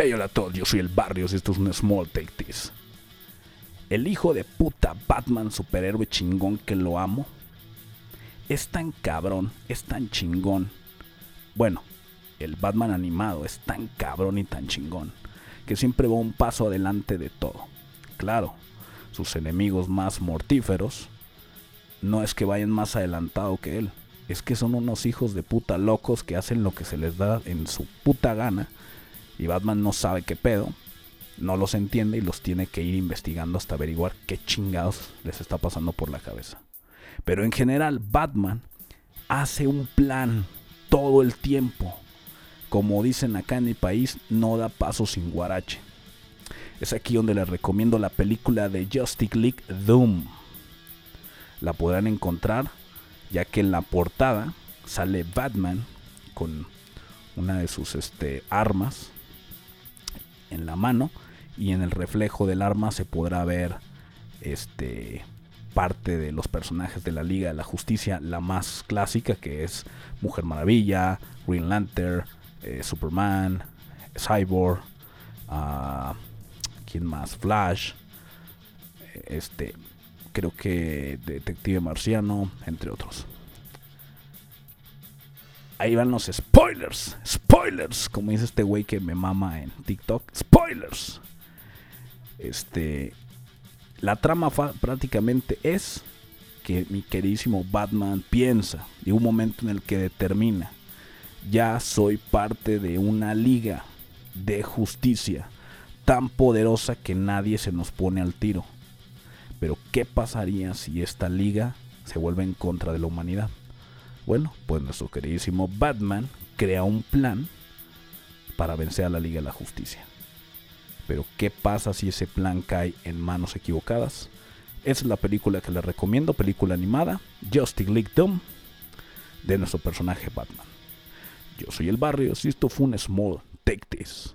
Hey, hola a todos, yo soy el Barrios y esto es un Small Take This. El hijo de puta Batman superhéroe chingón que lo amo. Es tan cabrón, es tan chingón. Bueno, el Batman animado es tan cabrón y tan chingón que siempre va un paso adelante de todo. Claro, sus enemigos más mortíferos no es que vayan más adelantado que él, es que son unos hijos de puta locos que hacen lo que se les da en su puta gana y Batman no sabe qué pedo, no los entiende y los tiene que ir investigando hasta averiguar qué chingados les está pasando por la cabeza. Pero en general, Batman hace un plan todo el tiempo. Como dicen acá en mi país, no da paso sin guarache. Es aquí donde les recomiendo la película de Justice League Doom. La podrán encontrar ya que en la portada sale Batman con una de sus este, armas en la mano y en el reflejo del arma se podrá ver este parte de los personajes de la Liga de la Justicia, la más clásica que es Mujer Maravilla, Green Lantern, eh, Superman, Cyborg, uh, ¿quién más? Flash, este, creo que Detective Marciano, entre otros. Ahí van los spoilers, spoilers, como dice este güey que me mama en TikTok, spoilers. Este, la trama prácticamente es que mi queridísimo Batman piensa de un momento en el que determina, ya soy parte de una liga de justicia tan poderosa que nadie se nos pone al tiro. Pero ¿qué pasaría si esta liga se vuelve en contra de la humanidad? Bueno, pues nuestro queridísimo Batman crea un plan para vencer a la Liga de la Justicia. Pero ¿qué pasa si ese plan cae en manos equivocadas? Esa es la película que les recomiendo, película animada, Justice League Doom, de nuestro personaje Batman. Yo soy el barrio, si esto fue un small, take this.